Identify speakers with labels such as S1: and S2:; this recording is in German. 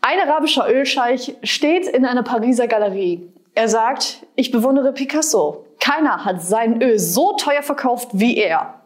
S1: Ein arabischer Ölscheich steht in einer Pariser Galerie. Er sagt, ich bewundere Picasso. Keiner hat sein Öl so teuer verkauft wie er.